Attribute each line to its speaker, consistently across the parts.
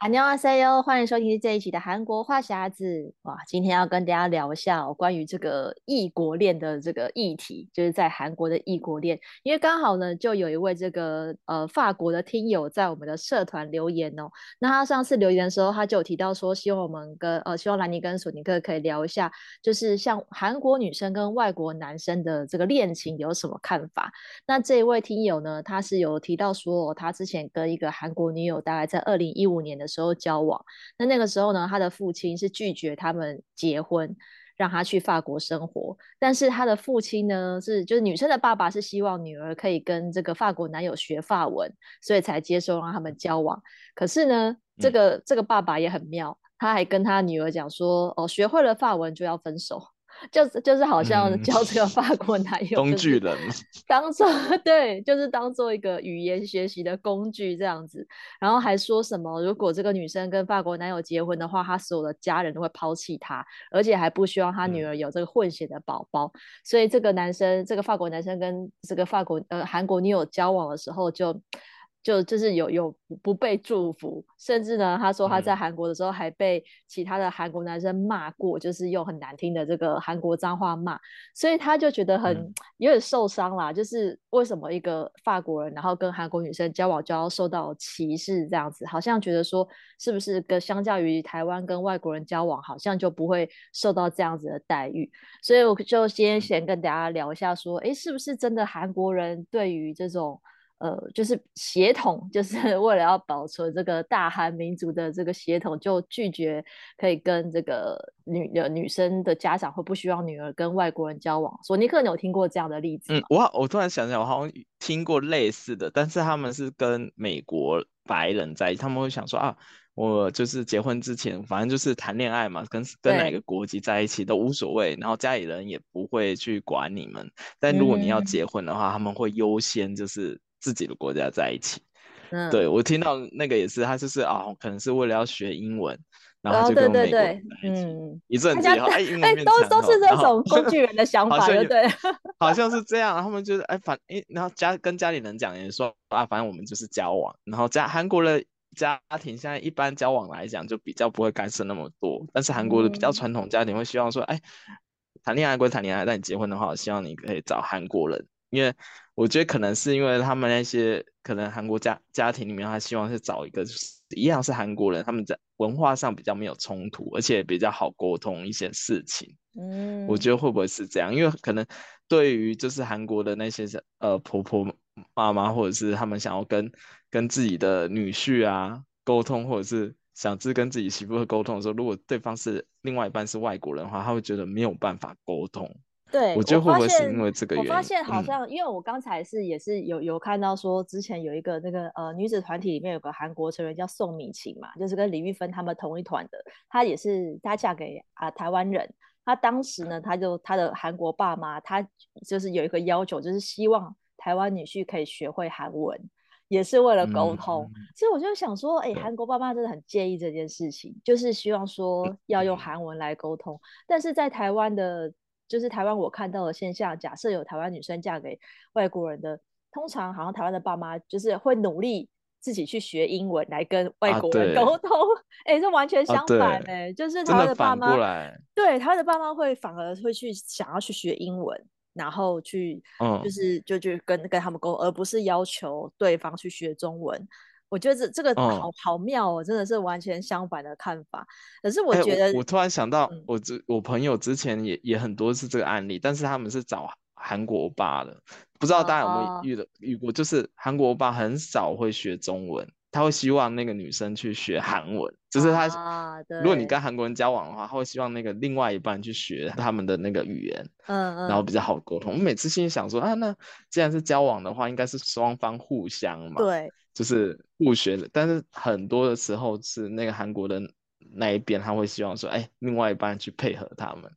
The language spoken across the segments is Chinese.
Speaker 1: 安妞哈塞哟，欢迎收听这一期的韩国话匣子。哇，今天要跟大家聊一下、哦、关于这个异国恋的这个议题，就是在韩国的异国恋。因为刚好呢，就有一位这个呃法国的听友在我们的社团留言哦。那他上次留言的时候，他就提到说，希望我们跟呃希望兰妮跟索尼克可以聊一下，就是像韩国女生跟外国男生的这个恋情有什么看法。那这一位听友呢，他是有提到说，他之前跟一个韩国女友，大概在二零一五年的时候交往，那那个时候呢，他的父亲是拒绝他们结婚，让他去法国生活。但是他的父亲呢，是就是女生的爸爸是希望女儿可以跟这个法国男友学法文，所以才接受让他们交往。可是呢，这个这个爸爸也很妙，他还跟他女儿讲说，哦，学会了法文就要分手。就是就是好像教这个法国男友工具人，当做对，就是当做一个语言学习的工具这样子，然后还说什么如果这个女生跟法国男友结婚的话，她所有的家人都会抛弃她，而且还不希望她女儿有这个混血的宝宝，嗯，所以这个男生，这个法国男生跟这个法国呃韩国女友交往的时候就。就就就是有有不被祝福，甚至呢，他说他在韩国的时候还被其他的韩国男生骂过，嗯，就是用很难听的这个韩国脏话骂，所以他就觉得很，嗯，有点受伤啦。就是为什么一个法国人，然后跟韩国女生交往就要受到歧视这样子？好像觉得说是不是跟相较于台湾跟外国人交往，好像就不会受到这样子的待遇。所以我就先先跟大家聊一下，说，哎，是不是真的韩国人对于这种。呃，就是血统，就是 为了要保存这个大韩民族的这个血统，就拒绝可以跟这个女的女生的家长会不希望女儿跟外国人交往。索尼克，你有听过这样的例子吗？
Speaker 2: 嗯，我我突然想起来，我好像听过类似的，但是他们是跟美国白人在一起，他们会想说啊，我就是结婚之前，反正就是谈恋爱嘛，跟跟哪个国籍在一起都无所谓，然后家里人也不会去管你们。但如果你要结婚的话，嗯、他们会优先就是。自己的国家在一起，嗯，对，我听到那个也是，他就是啊、哦，可能是为了要学英文，然后就跟美国在一起，哦、对对对嗯，一阵子以后，哎，英 文变强，
Speaker 1: 都都是这种工具人的想法，对对，
Speaker 2: 好像是这样，他们就是哎，反哎，然后家跟家里人讲，也说啊，反正我们就是交往，然后家韩国的家庭现在一般交往来讲，就比较不会干涉那么多，但是韩国的比较传统家庭会希望说，哎，谈恋爱归谈恋爱，但你结婚的话，我希望你可以找韩国人。因为我觉得可能是因为他们那些可能韩国家家庭里面，他希望是找一个就是一样是韩国人，他们在文化上比较没有冲突，而且比较好沟通一些事情。嗯，我觉得会不会是这样？因为可能对于就是韩国的那些呃婆婆妈妈，或者是他们想要跟跟自己的女婿啊沟通，或者是想自跟自己媳妇沟通的时候，如果对方是另外一半是外国人的话，他会觉得没有办法沟通。
Speaker 1: 对，
Speaker 2: 我觉得会不会是因为这个原因？
Speaker 1: 我发现好像，因为我刚才是也是有有看到说，之前有一个那个呃女子团体里面有个韩国成员叫宋米琴嘛，就是跟李玉芬他们同一团的。她也是她嫁给啊台湾人，她当时呢，她就她的韩国爸妈，她就是有一个要求，就是希望台湾女婿可以学会韩文，也是为了沟通。所以我就想说，哎，韩国爸妈真的很介意这件事情，就是希望说要用韩文来沟通，但是在台湾的。就是台湾我看到的现象，假设有台湾女生嫁给外国人的，通常好像台湾的爸妈就是会努力自己去学英文来跟外国人沟通，哎、啊欸，这完全相反哎、欸啊，就是台湾的爸妈，对，台湾的爸妈会反而会去想要去学英文，然后去，就是、嗯、就去跟跟他们沟，而不是要求对方去学中文。我觉得这这个好、嗯、好妙哦，真的是完全相反的看法。可是我觉得，欸、我，我突然想到，我之、嗯、我朋友之前也也很多是这个案例，但是他们是找韩国爸的，不知道大家有没有遇的、哦、遇过？就是韩国爸很少会学中文，他会希望那个女生去学韩文，就是他、啊，如果你跟韩国人交往的话，他会希望那个另外一半去学他们的那个语言，嗯嗯，然后比较好沟通。我每次心里想说啊，那既然是交往的话，应该是双方互相嘛，对。就是互学的，但是很多的时候是那个韩国的那一边，他会希望说，哎，另外一半去配合他们。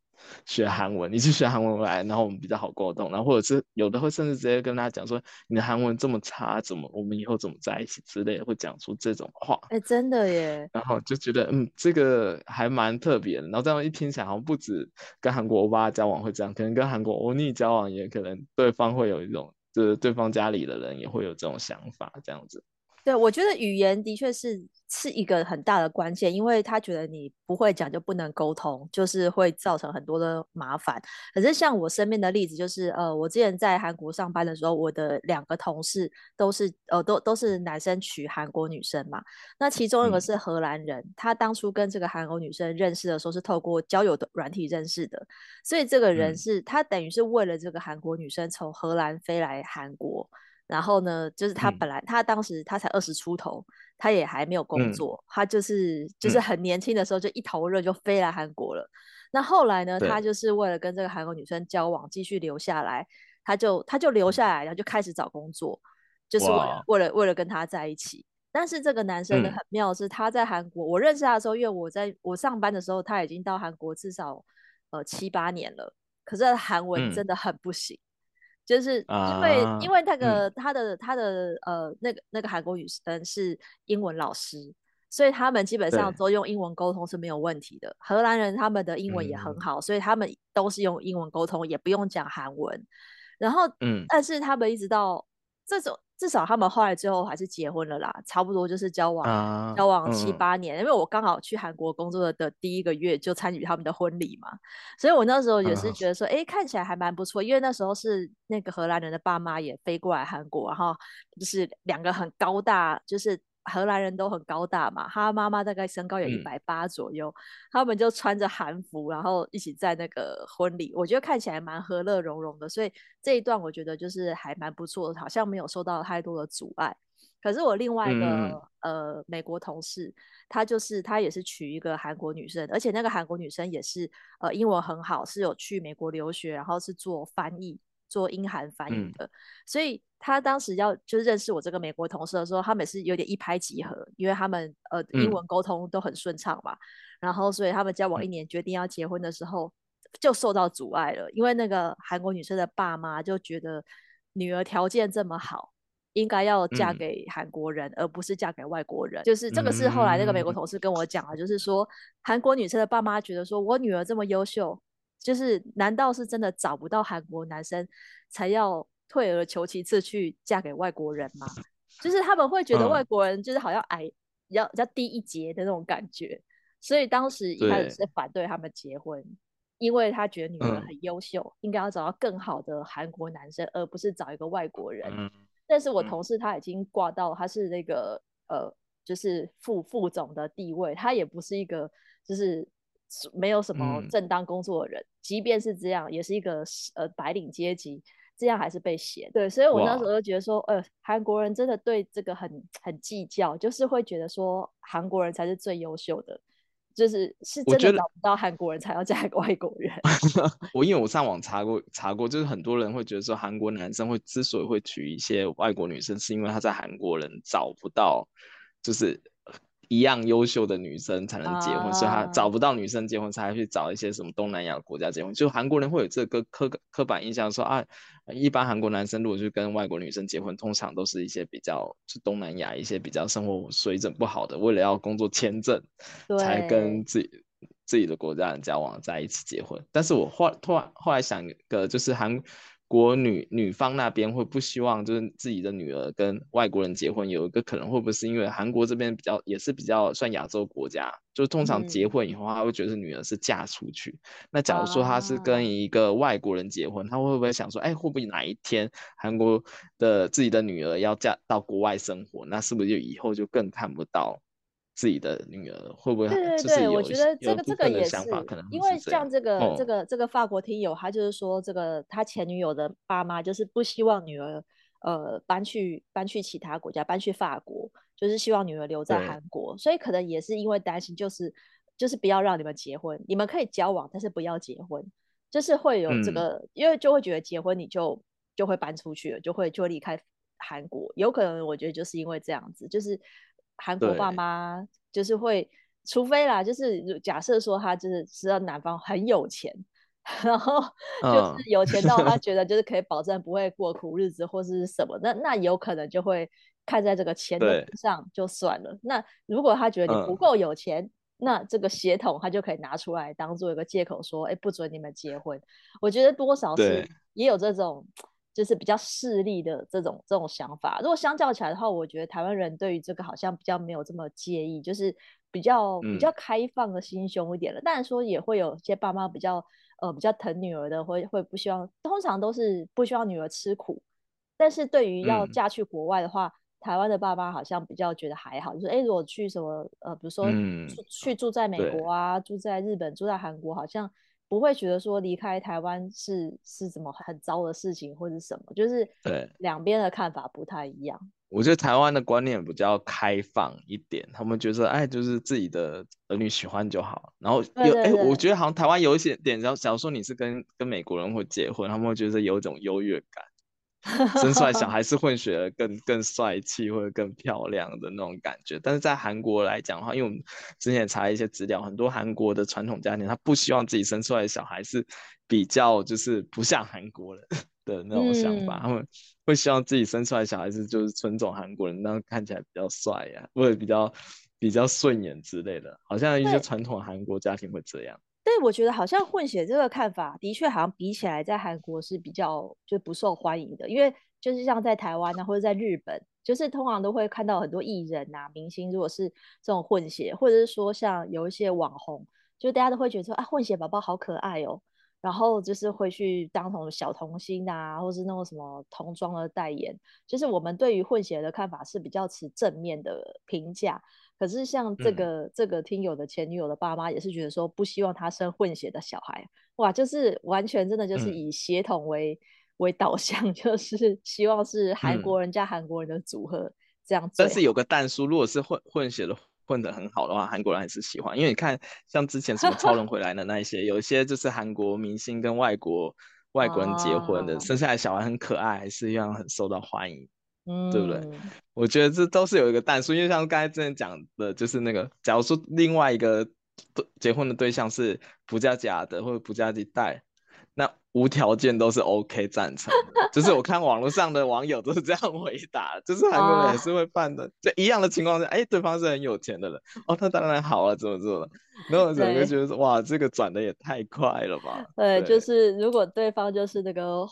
Speaker 2: 学韩文，你去学韩文来，然后我们比较好沟通，然后或者是有的会甚至直接跟他讲说，你的韩文这么差，怎么我们以后怎么在一起之类的，会讲出这种话。
Speaker 1: 哎、欸，真的耶。
Speaker 2: 然后就觉得，嗯，这个还蛮特别的。然后这样一听起来，好像不止跟韩国欧巴交往会这样，可能跟韩国欧尼交往也可能对方会有一种，就是对方家里的人也会有这种想法，这样子。
Speaker 1: 对，我觉得语言的确是是一个很大的关键，因为他觉得你不会讲就不能沟通，就是会造成很多的麻烦。可是像我身边的例子，就是呃，我之前在韩国上班的时候，我的两个同事都是呃都都是男生娶韩国女生嘛。那其中一个是荷兰人，嗯、他当初跟这个韩国女生认识的时候是透过交友的软体认识的，所以这个人是、嗯、他等于是为了这个韩国女生从荷兰飞来韩国。然后呢，就是他本来、嗯、他当时他才二十出头，他也还没有工作，嗯、他就是就是很年轻的时候就一头热就飞来韩国了。嗯、那后来呢，他就是为了跟这个韩国女生交往，继续留下来，他就他就留下来，然后就开始找工作，就是为了为了为了跟他在一起。但是这个男生呢，很妙是，他在韩国、嗯，我认识他的时候，因为我在我上班的时候，他已经到韩国至少呃七八年了，可是韩文真的很不行。嗯就是因为、啊、因为那个、嗯、他的他的呃那个那个韩国女生是英文老师，所以他们基本上都用英文沟通是没有问题的。荷兰人他们的英文也很好、嗯，所以他们都是用英文沟通，也不用讲韩文。然后，嗯，但是他们一直到这种。至少他们后来最后还是结婚了啦，差不多就是交往、uh, 交往七八年。嗯、因为我刚好去韩国工作的第一个月就参与他们的婚礼嘛，所以我那时候也是觉得说，哎、uh,，看起来还蛮不错。因为那时候是那个荷兰人的爸妈也飞过来韩国，然后就是两个很高大，就是。荷兰人都很高大嘛，他妈妈大概身高有一百八左右、嗯，他们就穿着韩服，然后一起在那个婚礼，我觉得看起来蛮和乐融融的，所以这一段我觉得就是还蛮不错的，好像没有受到太多的阻碍。可是我另外一个、嗯、呃美国同事，他就是他也是娶一个韩国女生，而且那个韩国女生也是呃英文很好，是有去美国留学，然后是做翻译。做英韩翻译的、嗯，所以他当时要就是认识我这个美国同事的时候，他们是有点一拍即合，因为他们呃英文沟通都很顺畅嘛、嗯，然后所以他们交往一年决定要结婚的时候就受到阻碍了，因为那个韩国女生的爸妈就觉得女儿条件这么好，应该要嫁给韩国人、嗯，而不是嫁给外国人。就是这个是后来那个美国同事跟我讲的，就是说韩国女生的爸妈觉得说我女儿这么优秀。就是，难道是真的找不到韩国男生，才要退而求其次去嫁给外国人嘛？就是他们会觉得外国人就是好像矮，要、嗯、要低一截的那种感觉。所以当时一开始是反对他们结婚，因为他觉得女儿很优秀，嗯、应该要找到更好的韩国男生，而不是找一个外国人。嗯、但是我同事他已经挂到他是那个呃，就是副副总的地位，他也不是一个就是。没有什么正当工作的人，嗯、即便是这样，也是一个呃白领阶级，这样还是被嫌。对，所以我那时候就觉得说，呃，韩国人真的对这个很很计较，就是会觉得说韩国人才是最优秀的，就是是真的找不到韩国人才要嫁给外国人。
Speaker 2: 我，我因为我上网查过查过，就是很多人会觉得说，韩国男生会之所以会娶一些外国女生，是因为他在韩国人找不到，就是。一样优秀的女生才能结婚，uh, 所以他找不到女生结婚，才去找一些什么东南亚国家结婚。就韩国人会有这个刻刻板印象说，说啊，一般韩国男生如果去跟外国女生结婚，通常都是一些比较是东南亚一些比较生活水准不好的，为了要工作签证，才跟自己自己的国家人交往在一起结婚。但是我后突然后来想一个，就是韩。国女女方那边会不希望就是自己的女儿跟外国人结婚，有一个可能会不会是因为韩国这边比较也是比较算亚洲国家，就通常结婚以后他会觉得女儿是嫁出去。嗯、那假如说他是跟一个外国人结婚，啊、他会不会想说，哎，会不会哪一天韩国的自己的女儿要嫁到国外生活，那是不是就以后就更看不到？自己的女儿会不会？对对对，
Speaker 1: 我觉得这个这个也是，因为像这个、哦、这个这个法国听友，他就是说，这个他前女友的爸妈就是不希望女儿呃搬去搬去其他国家，搬去法国，就是希望女儿留在韩国，所以可能也是因为担心，就是就是不要让你们结婚，你们可以交往，但是不要结婚，就是会有这个，嗯、因为就会觉得结婚你就就会搬出去了，就会就会离开韩国，有可能我觉得就是因为这样子，就是。韩国爸妈就是会，除非啦，就是假设说他就是知道男方很有钱，然后就是有钱到他。觉得就是可以保证不会过苦日子或是什么，那那有可能就会看在这个钱的上就算了。那如果他觉得你不够有钱，嗯、那这个血统他就可以拿出来当做一个借口说，哎，不准你们结婚。我觉得多少是也有这种就是比较势利的这种这种想法。如果相较起来的话，我觉得台湾人对于这个好像比较没有这么介意，就是比较比较开放的心胸一点了。当然、嗯、说也会有些爸妈比较。呃，比较疼女儿的，会会不希望，通常都是不希望女儿吃苦。但是对于要嫁去国外的话，嗯、台湾的爸妈好像比较觉得还好，就是哎，如果去什么呃，比如说、嗯、去住在美国啊，住在日本，住在韩国，好像不会觉得说离开台湾是是什么很糟的事情或者什么，就是对两边的看法不太一样。
Speaker 2: 我觉得台湾的观念比较开放一点，他们觉得哎，就是自己的儿女喜欢就好。然后有哎，我觉得好像台湾有一些点，然后假如说你是跟跟美国人会结婚，他们会觉得有一种优越感，生出来小 孩是混血儿更更帅气或者更漂亮的那种感觉。但是在韩国来讲的话，因为我们之前也查了一些资料，很多韩国的传统家庭他不希望自己生出来的小孩是比较就是不像韩国人。的那种想法，嗯、他们会希望自己生出来小孩子就是纯种韩国人，那样看起来比较帅呀、啊，或者比较比较顺眼之类的。好像一些传统韩国家庭会这样。
Speaker 1: 以，我觉得好像混血这个看法，的确好像比起来在韩国是比较就不受欢迎的，因为就是像在台湾呢，或者在日本，就是通常都会看到很多艺人啊、明星，如果是这种混血，或者是说像有一些网红，就大家都会觉得说啊，混血宝宝好可爱哦。然后就是会去当什么小童星啊，或是那种什么童装的代言。就是我们对于混血的看法是比较持正面的评价。可是像这个、嗯、这个听友的前女友的爸妈也是觉得说不希望他生混血的小孩。哇，就是完全真的就是以血统为、嗯、为导向，就是希望是韩国人加韩国人的组合、嗯、这样。
Speaker 2: 但是有个蛋叔，如果是混混血的。混得很好的话，韩国人还是喜欢，因为你看，像之前什么超人回来的那一些，有一些就是韩国明星跟外国外国人结婚的，生下来小孩很可爱，还是一样很受到欢迎，嗯，对不对？我觉得这都是有一个但书，因为像刚才之前讲的，就是那个，假如说另外一个结婚的对象是不嫁假的或者不嫁一代。那无条件都是 OK 赞成的，就是我看网络上的网友都是这样回答，就是韩国人也是会办的，就一样的情况下，哎，对方是很有钱的人，哦，他当然好了，怎么怎么？然后我整个觉得哇，这个转的也太快了吧？
Speaker 1: 对，对就是如果对方就是那个。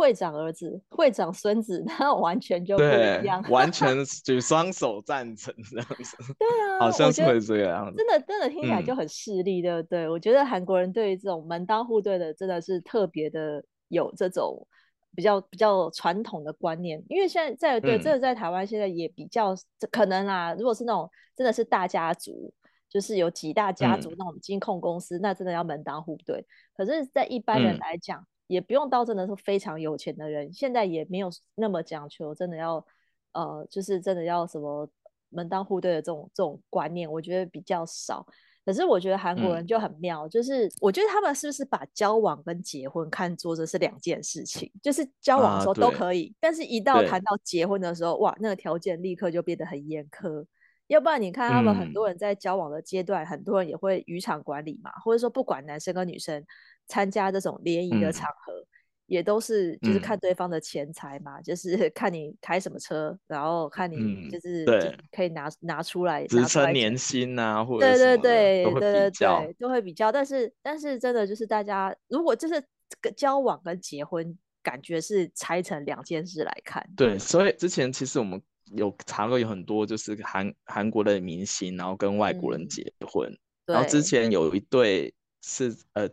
Speaker 1: 会长儿子、会长孙子，那完全就不一样，
Speaker 2: 完 全举双手赞成这样子。
Speaker 1: 对啊，
Speaker 2: 好像是会这样子。
Speaker 1: 真的，真的听起来就很势利，对不对？嗯、我觉得韩国人对于这种门当户对的，真的是特别的有这种比较比较传统的观念。因为现在在对这个在台湾现在也比较可能啊，如果是那种真的是大家族，就是有几大家族那种金控公司，嗯、那真的要门当户对。可是，在一般人来讲，嗯也不用到真的是非常有钱的人，现在也没有那么讲求，真的要，呃，就是真的要什么门当户对的这种这种观念，我觉得比较少。可是我觉得韩国人就很妙，嗯、就是我觉得他们是不是把交往跟结婚看作这是两件事情？就是交往的时候都可以，啊、但是一到谈到结婚的时候，哇，那个条件立刻就变得很严苛。要不然你看他们很多人在交往的阶段，嗯、很多人也会渔场管理嘛，或者说不管男生跟女生。参加这种联谊的场合，嗯、也都是就是看对方的钱财嘛，嗯、就是 看你开什么车，然后看你就是对可以拿拿出来，
Speaker 2: 职称年薪啊，或者
Speaker 1: 对对对对对对，都会比较。但是但是真的就是大家如果就是交往跟结婚，感觉是拆成两件事来看。
Speaker 2: 对，所以之前其实我们有查过，有很多就是韩韩国的明星，然后跟外国人结婚，嗯、然后之前有一对是呃。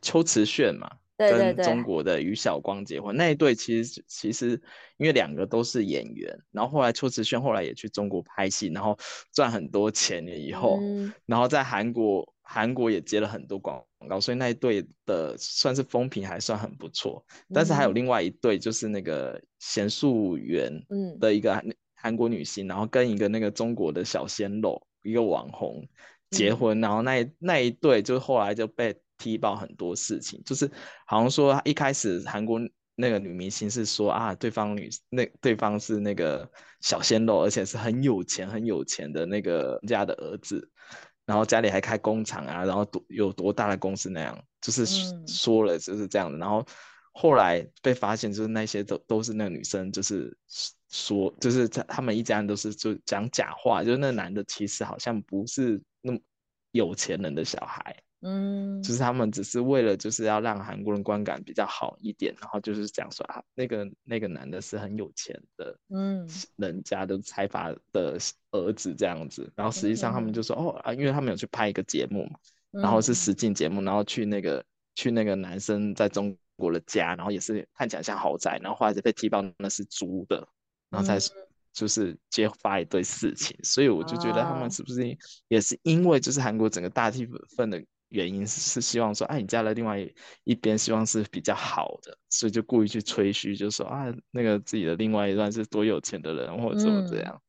Speaker 2: 秋瓷炫嘛，对对对，跟中国的于晓光结婚，那一对其实其实因为两个都是演员，然后后来秋瓷炫后来也去中国拍戏，然后赚很多钱了以后，嗯、然后在韩国韩国也接了很多广告，所以那一对的算是风评还算很不错。但是还有另外一对，就是那个贤淑媛的一个韩国女星，然后跟一个那个中国的小鲜肉一个网红结婚，嗯、然后那那一对就后来就被。踢爆很多事情，就是好像说一开始韩国那个女明星是说啊，对方女那对方是那个小鲜肉，而且是很有钱很有钱的那个家的儿子，然后家里还开工厂啊，然后多有多大的公司那样，就是说了就是这样的。嗯、然后后来被发现，就是那些都都是那个女生，就是说，就是他他们一家人都是就讲假话，就是那男的其实好像不是那么有钱人的小孩。嗯，就是他们只是为了就是要让韩国人观感比较好一点，然后就是讲说啊，那个那个男的是很有钱的，嗯，人家的财阀的儿子这样子，然后实际上他们就说、嗯、哦啊，因为他们有去拍一个节目嘛，然后是实境节目，然后去那个去那个男生在中国的家，然后也是看起来像豪宅，然后后来就被踢爆那是租的，然后才就是揭发一堆事情，所以我就觉得他们是不是也是因为就是韩国整个大气氛的。原因是希望说，哎、啊，你嫁了另外一边，希望是比较好的，所以就故意去吹嘘，就说啊，那个自己的另外一段是多有钱的人，或者怎么这样。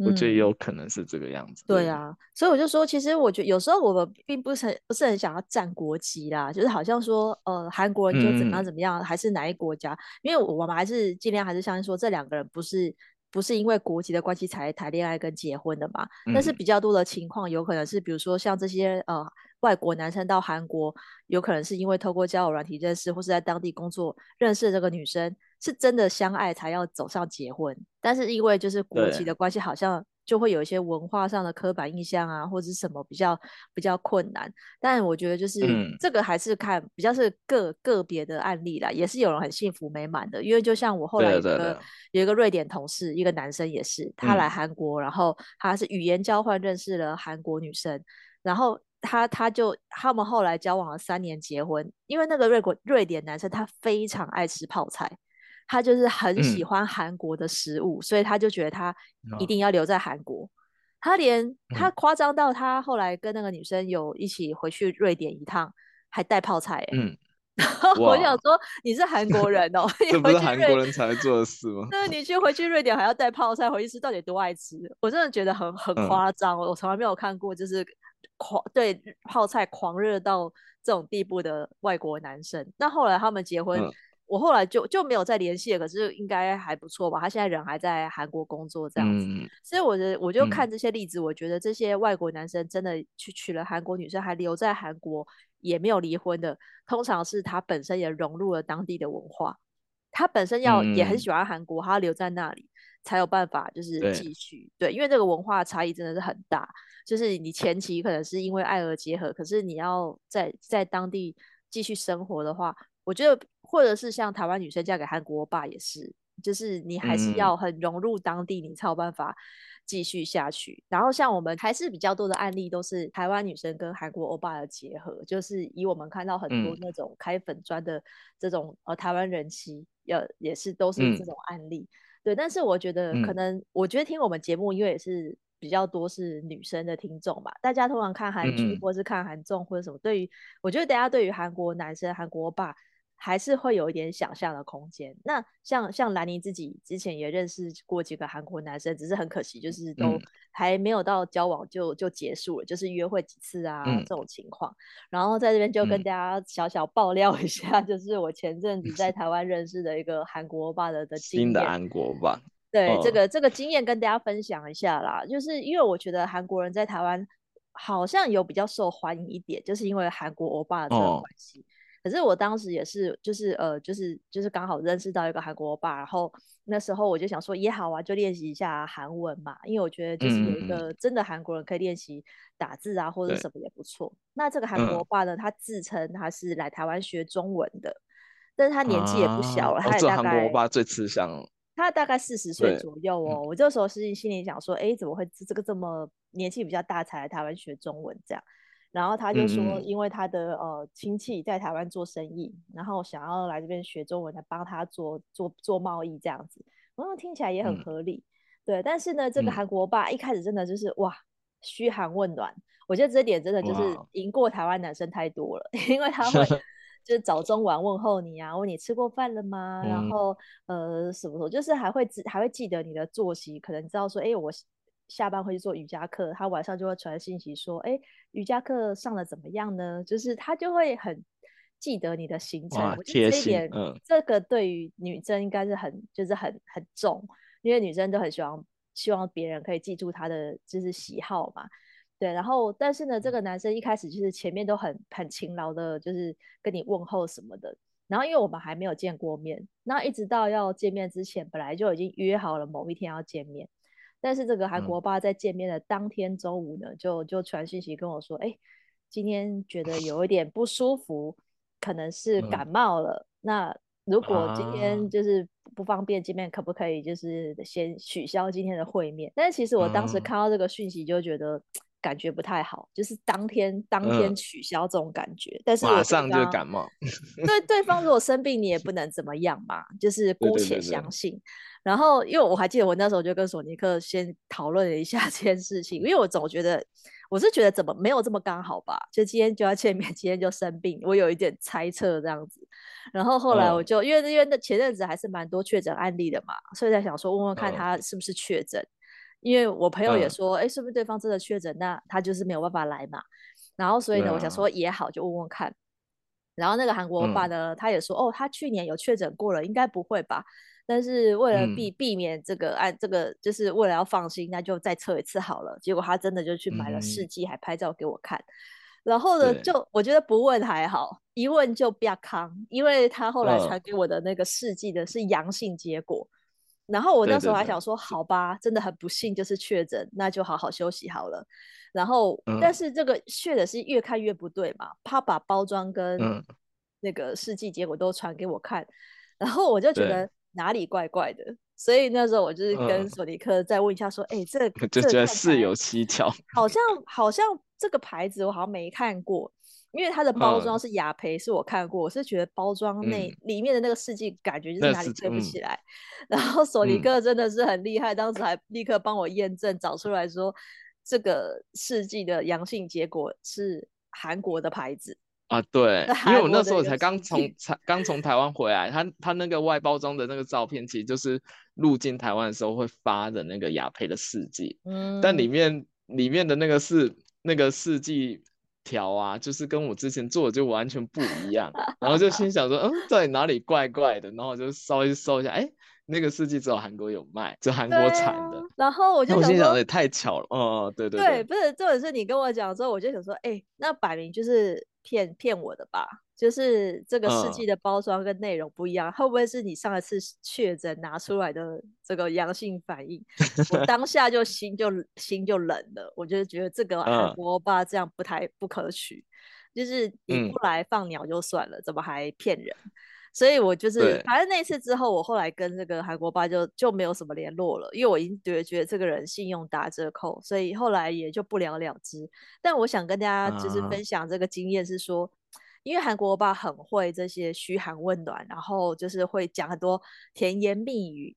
Speaker 2: 嗯、我觉得也有可能是这个样子。
Speaker 1: 对啊，所以我就说，其实我觉得有时候我们并不是很不是很想要占国籍啦，就是好像说，呃，韩国人就怎么样怎么样，嗯、还是哪一国家？因为我们还是尽量还是相信说，这两个人不是不是因为国籍的关系才谈恋爱跟结婚的嘛。嗯、但是比较多的情况，有可能是比如说像这些呃。外国男生到韩国，有可能是因为透过交友软体认识，或是在当地工作认识的这个女生，是真的相爱才要走上结婚。但是因为就是国籍的关系，好像就会有一些文化上的刻板印象啊，或者是什么比较比较困难。但我觉得就是、嗯、这个还是看比较是个个别的案例啦，也是有人很幸福美满的。因为就像我后来有一个有一个瑞典同事，一个男生也是，他来韩国，嗯、然后他是语言交换认识了韩国女生，然后。他他就他们后来交往了三年结婚，因为那个瑞国瑞典男生他非常爱吃泡菜，他就是很喜欢韩国的食物，嗯、所以他就觉得他一定要留在韩国。哦、他连他夸张到他后来跟那个女生有一起回去瑞典一趟，还带泡菜。嗯，然后我想说你是韩国人哦，
Speaker 2: 这不是韩国人才做的事吗？
Speaker 1: 那你去回去瑞典还要带泡菜回去吃，到底多爱吃？我真的觉得很很夸张，嗯、我从来没有看过就是。狂对泡菜狂热到这种地步的外国男生，那后来他们结婚，嗯、我后来就就没有再联系了。可是应该还不错吧？他现在人还在韩国工作这样子，嗯、所以我的我就看这些例子，嗯、我觉得这些外国男生真的去娶了韩国女生，还留在韩国也没有离婚的，通常是他本身也融入了当地的文化，他本身要、嗯、也很喜欢韩国，他留在那里才有办法就是继续对，对，因为这个文化差异真的是很大。就是你前期可能是因为爱而结合，可是你要在在当地继续生活的话，我觉得或者是像台湾女生嫁给韩国欧巴也是，就是你还是要很融入当地，你才有办法继续下去。嗯、然后像我们还是比较多的案例都是台湾女生跟韩国欧巴的结合，就是以我们看到很多那种开粉砖的这种、嗯、呃台湾人妻，也也是都是这种案例。嗯、对，但是我觉得可能，嗯、我觉得听我们节目，因为也是。比较多是女生的听众吧，大家通常看韩剧或是看韩综或者什么，对于、嗯、我觉得大家对于韩国男生、韩国爸还是会有一点想象的空间。那像像兰妮自己之前也认识过几个韩国男生，只是很可惜，就是都还没有到交往就就结束了，就是约会几次啊、嗯、这种情况。然后在这边就跟大家小小爆料一下，嗯、就是我前阵子在 台湾认识的一个韩国爸的的经验。新
Speaker 2: 的韩国爸。
Speaker 1: 对、哦、这个这个经验跟大家分享一下啦，就是因为我觉得韩国人在台湾好像有比较受欢迎一点，就是因为韩国欧巴的这个关系。哦、可是我当时也是，就是呃，就是就是刚好认识到一个韩国欧巴，然后那时候我就想说也好啊，就练习一下韩文嘛，因为我觉得就是有一个真的韩国人可以练习打字啊，或者什么也不错。那这个韩国欧巴呢，他自称他是来台湾学中文的，嗯、但是他年纪也不小了，啊、他也大概。
Speaker 2: 韩国欧巴最吃香。
Speaker 1: 他大概四十岁左右哦，我这时候是心里想说，哎，怎么会这个这么年纪比较大才来台湾学中文这样？然后他就说，因为他的呃亲戚在台湾做生意，然后想要来这边学中文来帮他做做做贸易这样子。然后听起来也很合理，对。但是呢，这个韩国爸一开始真的就是哇嘘寒问暖，我觉得这点真的就是赢过台湾男生太多了，因为他会。就是早中晚问候你啊，问你吃过饭了吗？嗯、然后呃什么什么，就是还会记还会记得你的作息，可能你知道说，哎，我下班会去做瑜伽课，他晚上就会传信息说，哎，瑜伽课上的怎么样呢？就是他就会很记得你的行程。我觉得这一点，嗯、这个对于女生应该是很就是很很重，因为女生都很喜欢希望别人可以记住她的就是喜好嘛。对，然后但是呢，这个男生一开始就是前面都很很勤劳的，就是跟你问候什么的。然后因为我们还没有见过面，那一直到要见面之前，本来就已经约好了某一天要见面。但是这个韩国爸在见面的当天中午呢，嗯、就就传讯息跟我说：“哎，今天觉得有一点不舒服，可能是感冒了。嗯、那如果今天就是不方便见面，啊、可不可以就是先取消今天的会面？”但是其实我当时看到这个讯息就觉得感觉不太好，就是当天当天取消这种感觉。嗯、但是马
Speaker 2: 上就感冒，
Speaker 1: 对对方如果生病，你也不能怎么样嘛，就是姑且相信。对对对对然后，因为我还记得我那时候就跟索尼克先讨论了一下 这件事情，因为我总觉得，我是觉得怎么没有这么刚好吧？就今天就要见面，今天就生病，我有一点猜测这样子。然后后来我就、嗯、因为因为那前阵子还是蛮多确诊案例的嘛，所以在想说问问看他是不是确诊。嗯、因为我朋友也说，哎、嗯，是不是对方真的确诊？那他就是没有办法来嘛。然后所以呢，嗯、我想说也好，就问问看。然后那个韩国欧巴呢，嗯、他也说，哦，他去年有确诊过了，应该不会吧？但是为了避避免这个，按、嗯、这个就是为了要放心，那就再测一次好了。结果他真的就去买了试剂，还拍照给我看。嗯、然后呢，就我觉得不问还好，一问就不要康，因为他后来传给我的那个试剂的是阳性结果。哦、然后我那时候还想说，好吧，真的很不幸，就是确诊，那就好好休息好了。然后，嗯、但是这个确诊是越看越不对嘛，他把包装跟那个试剂结果都传给我看，然后我就觉得。哪里怪怪的，所以那时候我就是跟索尼克再问一下，说：“哎、嗯，这个、
Speaker 2: 就觉得事有蹊跷，
Speaker 1: 好像好像这个牌子我好像没看过，因为它的包装是雅培，是我看过，我是觉得包装内、嗯、里面的那个试剂感觉就是哪里对不起来。嗯、然后索尼克真的是很厉害，嗯、当时还立刻帮我验证，找出来说这个试剂的阳性结果是韩国的牌子。”
Speaker 2: 啊，对，因为我那时候才刚从才刚从台湾回来，他他那个外包装的那个照片，其实就是入境台湾的时候会发的那个雅培的试剂，嗯，但里。面里面的那个试那个四季条啊，就是跟我之前做的就完全不一样，然后就心想说，嗯，到底哪里怪怪的，然后我就稍微搜一下，哎，那个试剂只有韩国有卖，就韩国产的，
Speaker 1: 然后我就我
Speaker 2: 心想也太巧了，哦，对对
Speaker 1: 对，对，不是，重点是你跟我讲之后，我就想说，哎，那摆明就是。骗骗我的吧，就是这个试剂的包装跟内容不一样，嗯、会不会是你上一次确诊拿出来的这个阳性反应？我当下就心就心就冷了，我就觉得这个韩国欧巴这样不太不可取，嗯、就是你不来放鸟就算了，嗯、怎么还骗人？所以我就是，对反正那次之后，我后来跟这个韩国爸就就没有什么联络了，因为我已经觉得觉得这个人信用打折扣，所以后来也就不了了之。但我想跟大家就是分享这个经验是说，啊、因为韩国爸很会这些嘘寒问暖，然后就是会讲很多甜言蜜语，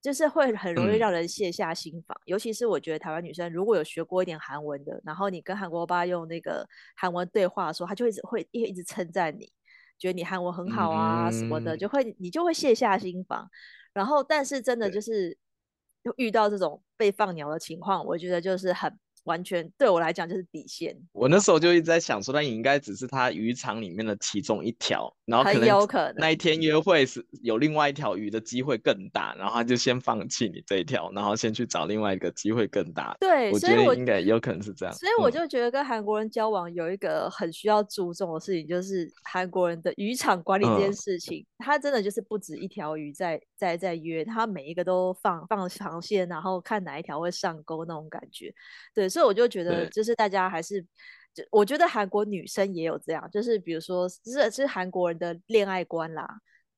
Speaker 1: 就是会很容易让人卸下心防。嗯、尤其是我觉得台湾女生如果有学过一点韩文的，然后你跟韩国爸用那个韩文对话的时候，他就会一直会一直称赞你。觉得你韩文很好啊，什么的，嗯、就会你就会卸下心防。然后，但是真的就是遇到这种被放鸟的情况，我觉得就是很。完全对我来讲就是底线。
Speaker 2: 我那时候就一直在想说，那应该只是他渔场里面的其中一条，然后
Speaker 1: 很有可能
Speaker 2: 那一天约会是有另外一条鱼的机会更大，然后他就先放弃你这一条，然后先去找另外一个机会更大。
Speaker 1: 对，
Speaker 2: 我觉得应该有可能是这样。
Speaker 1: 所以我就觉得跟韩国人交往有一个很需要注重的事情，就是韩国人的渔场管理这件事情，嗯、他真的就是不止一条鱼在在在约，他每一个都放放长线，然后看哪一条会上钩那种感觉。对。所以我就觉得，就是大家还是，就我觉得韩国女生也有这样，就是比如说，这是韩国人的恋爱观啦，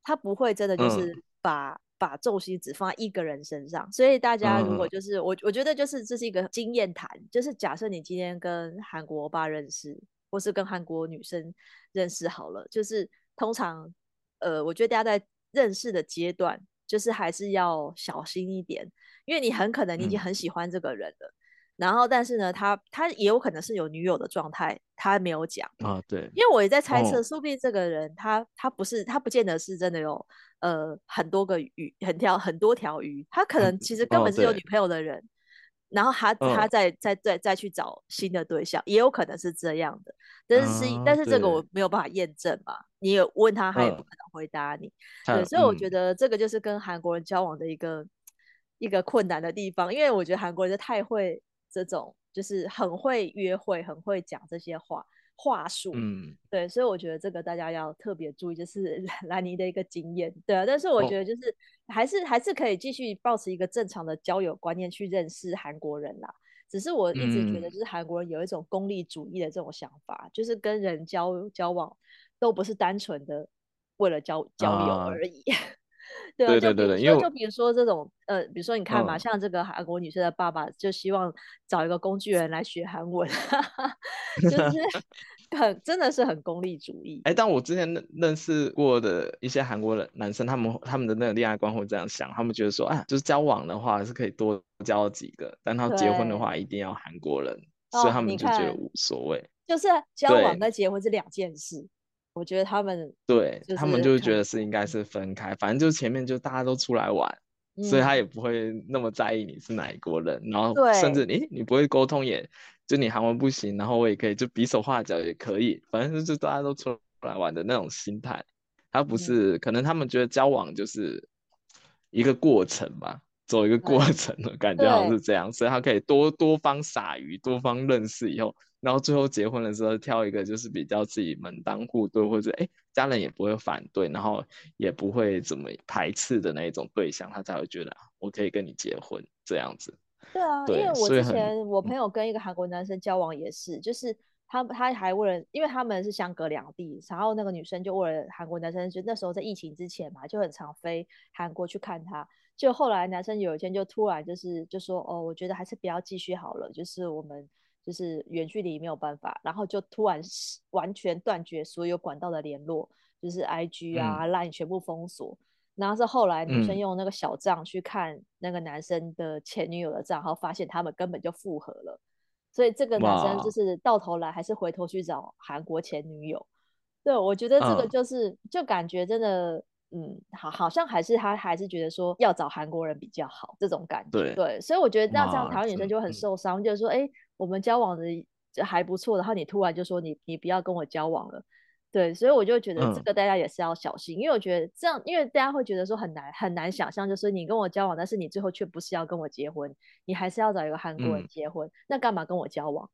Speaker 1: 他不会真的就是把、嗯、把重心只放在一个人身上。所以大家如果就是我，我觉得就是这是一个经验谈，就是假设你今天跟韩国欧巴认识，或是跟韩国女生认识好了，就是通常，呃，我觉得大家在认识的阶段，就是还是要小心一点，因为你很可能你已经很喜欢这个人了。嗯然后，但是呢，他他也有可能是有女友的状态，他没有讲
Speaker 2: 啊。对，
Speaker 1: 因为我也在猜测，说不定这个人他他不是他不见得是真的有呃很多个鱼，很条很多条鱼，他可能其实根本是有女朋友的人，然后他他再再再再去找新的对象，也有可能是这样的。但是但是这个我没有办法验证嘛，你也问他，他也不可能回答你。对，所以我觉得这个就是跟韩国人交往的一个一个困难的地方，因为我觉得韩国人太会。这种就是很会约会，很会讲这些话话术。嗯，对，所以我觉得这个大家要特别注意，就是兰妮的一个经验。对啊，但是我觉得就是还是、哦、还是可以继续保持一个正常的交友观念去认识韩国人啦。只是我一直觉得，就是韩国人有一种功利主义的这种想法，嗯、就是跟人交交往都不是单纯的为了交交友而已。啊 对对对对，因为就比如说这种呃，比如说你看嘛，嗯、像这个韩国女生的爸爸就希望找一个工具人来学韩文，就是 很真的是很功利主义。
Speaker 2: 哎，但我之前认认识过的一些韩国的男生，他们他们的那个恋爱观会这样想，他们觉得说，啊，就是交往的话是可以多交几个，但他结婚的话一定要韩国人，所以他们就觉得无所谓。
Speaker 1: 就是交往跟结婚是两件事。我觉得他们
Speaker 2: 对他们就是觉得是应该是分开，反正就是前面就大家都出来玩，嗯、所以他也不会那么在意你是哪一国人，然后甚至你你不会沟通也，就你韩文不行，然后我也可以就比手画脚也可以，反正就是大家都出来玩的那种心态，他不是、嗯、可能他们觉得交往就是一个过程吧，走一个过程的感觉好像是这样，所以他可以多多方撒鱼，多方认识以后。然后最后结婚的时候挑一个就是比较自己门当户对，或者哎家人也不会反对，然后也不会怎么排斥的那一种对象，他才会觉得我可以跟你结婚这样子。
Speaker 1: 对啊，对，因为我之前我朋友跟一个韩国男生交往也是，就是他他还为了，因为他们是相隔两地，然后那个女生就为了韩国男生，就那时候在疫情之前嘛，就很常飞韩国去看他。就后来男生有一天就突然就是就说哦，我觉得还是不要继续好了，就是我们。就是远距离没有办法，然后就突然完全断绝所有管道的联络，就是 IG 啊、嗯、Line 全部封锁。然后是后来女生用那个小账去看那个男生的前女友的账号，嗯、发现他们根本就复合了。所以这个男生就是到头来还是回头去找韩国前女友。对，我觉得这个就是、嗯、就感觉真的，嗯，好，好像还是他还是觉得说要找韩国人比较好这种感觉。对，对，所以我觉得那这样台湾女生就会很受伤，就是说，哎。我们交往的还不错，然后你突然就说你你不要跟我交往了，对，所以我就觉得这个大家也是要小心，嗯、因为我觉得这样，因为大家会觉得说很难很难想象，就是你跟我交往，但是你最后却不是要跟我结婚，你还是要找一个韩国人结婚，嗯、那干嘛跟我交往？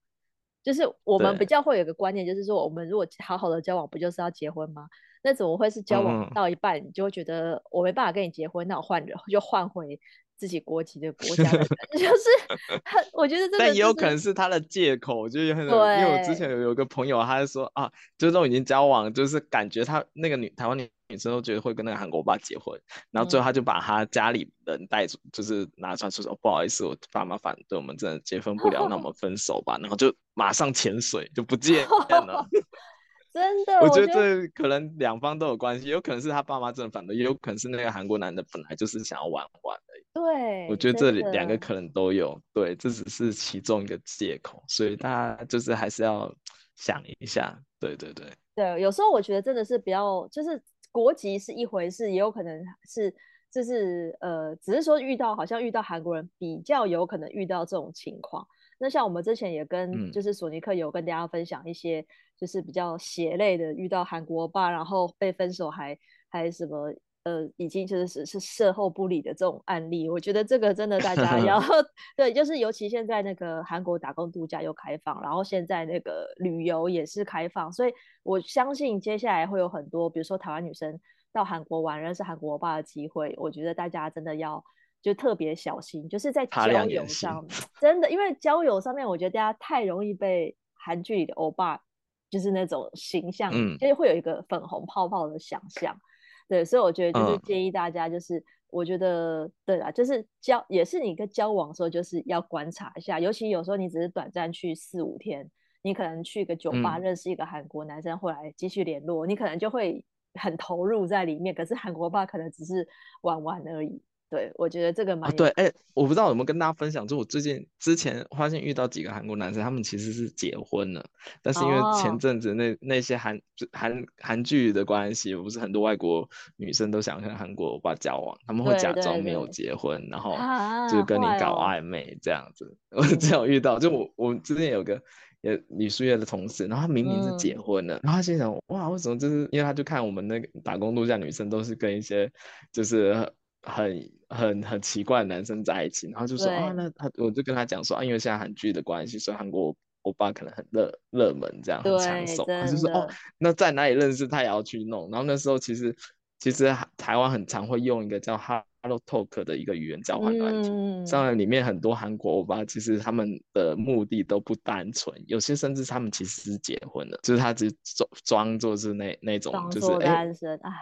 Speaker 1: 就是我们比较会有一个观念，就是说我们如果好好的交往，不就是要结婚吗？那怎么会是交往到一半，你就会觉得我没办法跟你结婚，那我换人就换回。自己国籍的国家的人，就是 很，我觉得这个、就是，
Speaker 2: 但也有可能是他的借口，就是很，对因为我之前有有个朋友，他就说啊，就是都已经交往，就是感觉他那个女台湾女女生都觉得会跟那个韩国爸结婚，然后最后他就把他家里人带出，就是拿出来说说、嗯、不好意思，我爸妈反对，我们真的结婚不了，那我们分手吧，然后就马上潜水就不见了。
Speaker 1: 真的，
Speaker 2: 我觉得这可能两方都有关系，有可能是他爸妈真的反对，也有可能是那个韩国男的本来就是想要玩玩而已。
Speaker 1: 对，
Speaker 2: 我觉得这两个可能都有，对，这只是其中一个借口，所以大家就是还是要想一下。对对对，
Speaker 1: 对，有时候我觉得真的是比较，就是国籍是一回事，也有可能是就是呃，只是说遇到好像遇到韩国人比较有可能遇到这种情况。那像我们之前也跟就是索尼克有跟大家分享一些，就是比较血泪的，遇到韩国爸然后被分手还还什么呃，已经就是是是事后不理的这种案例。我觉得这个真的大家要 对，就是尤其现在那个韩国打工度假又开放，然后现在那个旅游也是开放，所以我相信接下来会有很多，比如说台湾女生到韩国玩认识韩国爸的机会。我觉得大家真的要。就特别小心，就是在交友上，真的，因为交友上面，我觉得大家太容易被韩剧里的欧巴，就是那种形象，嗯，就是会有一个粉红泡泡的想象，对，所以我觉得就是建议大家，就是、嗯、我觉得对啦，就是交也是你跟交往的时候，就是要观察一下，尤其有时候你只是短暂去四五天，你可能去个酒吧认识一个韩国男生，后来继续联络，嗯、你可能就会很投入在里面，可是韩国爸可能只是玩玩而已。对，我觉得这个蛮、啊、
Speaker 2: 对。哎，我不知道有没有跟大家分享，就我最近之前发现遇到几个韩国男生，他们其实是结婚了，但是因为前阵子那、哦、那些韩韩韩剧的关系，不是很多外国女生都想跟韩国欧巴交往，他们会假装没有结婚，然后就跟你搞暧昧这样子。啊哦、我这样遇到，就我我之前有个也女书业的同事，然后他明明是结婚了，嗯、然后他心想哇，为什么就是因为他就看我们那个打工度假女生都是跟一些就是。很很很奇怪的男生在一起，然后就说啊，那他我就跟他讲说啊，因为现在韩剧的关系，所以韩国欧巴可能很热热门，这样很抢手。他就说哦，那在哪里认识他也要去弄。然后那时候其实其实台湾很常会用一个叫 Hello Talk 的一个语言交换软件，当然里面很多韩国欧巴其实他们的目的都不单纯，有些甚至他们其实是结婚了，就是他只装装作是那那种就是单身，哎。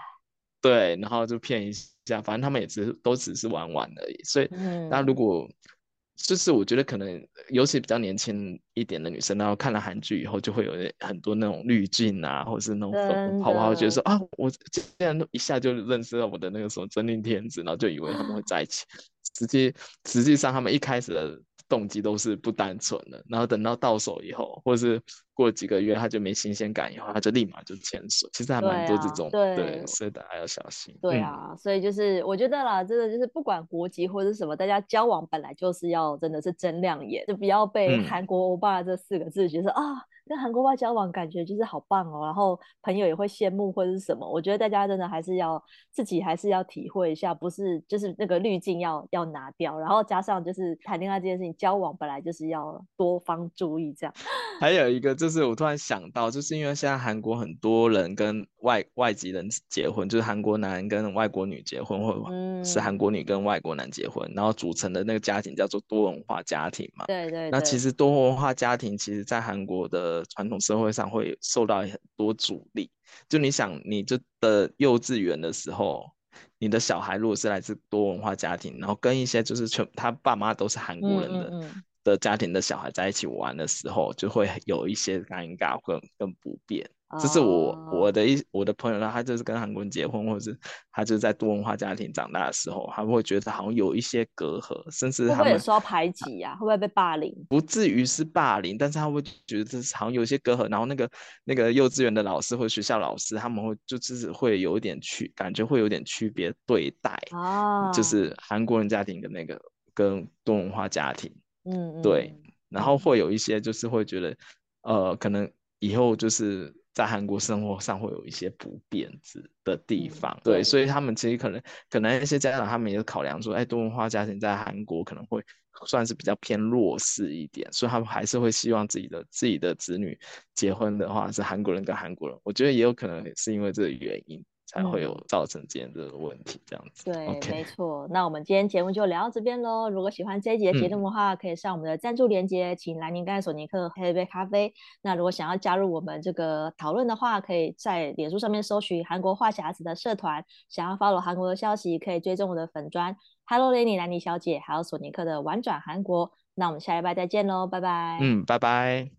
Speaker 2: 对，然后就骗一下，反正他们也只都只是玩玩而已。所以，那、嗯、如果就是我觉得可能，尤其比较年轻一点的女生，然后看了韩剧以后，就会有很多那种滤镜啊，或者是那种粉红泡泡，觉得说啊，我竟然一下就认识了我的那个什么真命天子，然后就以为他们会在一起。实际实际上，他们一开始的。动机都是不单纯的，然后等到到手以后，或者是过几个月他就没新鲜感以后，他就立马就牵手。其实还蛮多这种，对，啊、对，对，所以大家要小心。
Speaker 1: 对啊，嗯、所以就是我觉得啦，真的就是不管国籍或者什么，大家交往本来就是要真的是真亮眼，就不要被韩国欧巴这四个字觉得、嗯、啊。跟韩国欧巴交往感觉就是好棒哦，然后朋友也会羡慕或者是什么。我觉得大家真的还是要自己还是要体会一下，不是就是那个滤镜要要拿掉，然后加上就是谈恋爱这件事情，交往本来就是要多方注意这样。
Speaker 2: 还有一个就是我突然想到，就是因为现在韩国很多人跟外外籍人结婚，就是韩国男跟外国女结婚，或者是韩国女跟外国男结婚，嗯、然后组成的那个家庭叫做多文化家庭嘛。
Speaker 1: 对，对对。
Speaker 2: 那其实多文化家庭其实在韩国的。传统社会上会受到很多阻力。就你想，你就的幼稚园的时候，你的小孩如果是来自多文化家庭，然后跟一些就是全他爸妈都是韩国人的。嗯嗯嗯的家庭的小孩在一起玩的时候，就会有一些尴尬跟跟不便。这是我我的一我的朋友，他就是跟韩国人结婚，或者是他就是在多文化家庭长大的时候，他会觉得好像有一些隔阂，甚至他们会不会
Speaker 1: 受到排挤呀？会不会被霸凌？
Speaker 2: 不至于是霸凌，但是他会觉得这是好像有一些隔阂。然后那个那个幼稚园的老师或学校老师，他们会就是会有一点区，感觉会有点区别对待。哦，就是韩国人家庭的那个跟多文化家庭。嗯，对，然后会有一些就是会觉得，呃，可能以后就是在韩国生活上会有一些不便子的地方，嗯、对，对，所以他们其实可能可能一些家长他们也考量说，哎，多文化家庭在韩国可能会算是比较偏弱势一点，所以他们还是会希望自己的自己的子女结婚的话是韩国人跟韩国人，我觉得也有可能是因为这个原因。才会有造成这样的问题，这样子。
Speaker 1: 对，Okay. 没错。那我们今天节目就聊到这边喽。如果喜欢这一集的节目的话，嗯、可以上我们的赞助链接，请兰宁跟索尼克喝一杯咖啡。那如果想要加入我们这个讨论的话，可以在脸书上面搜寻韩国话匣子的社团。想要 follow 韩国的消息，可以追踪我的粉专。Hello Lenny 兰妮小姐，还有索尼克的玩转韩国。那我们下礼拜再见喽，拜拜。
Speaker 2: 嗯，拜拜。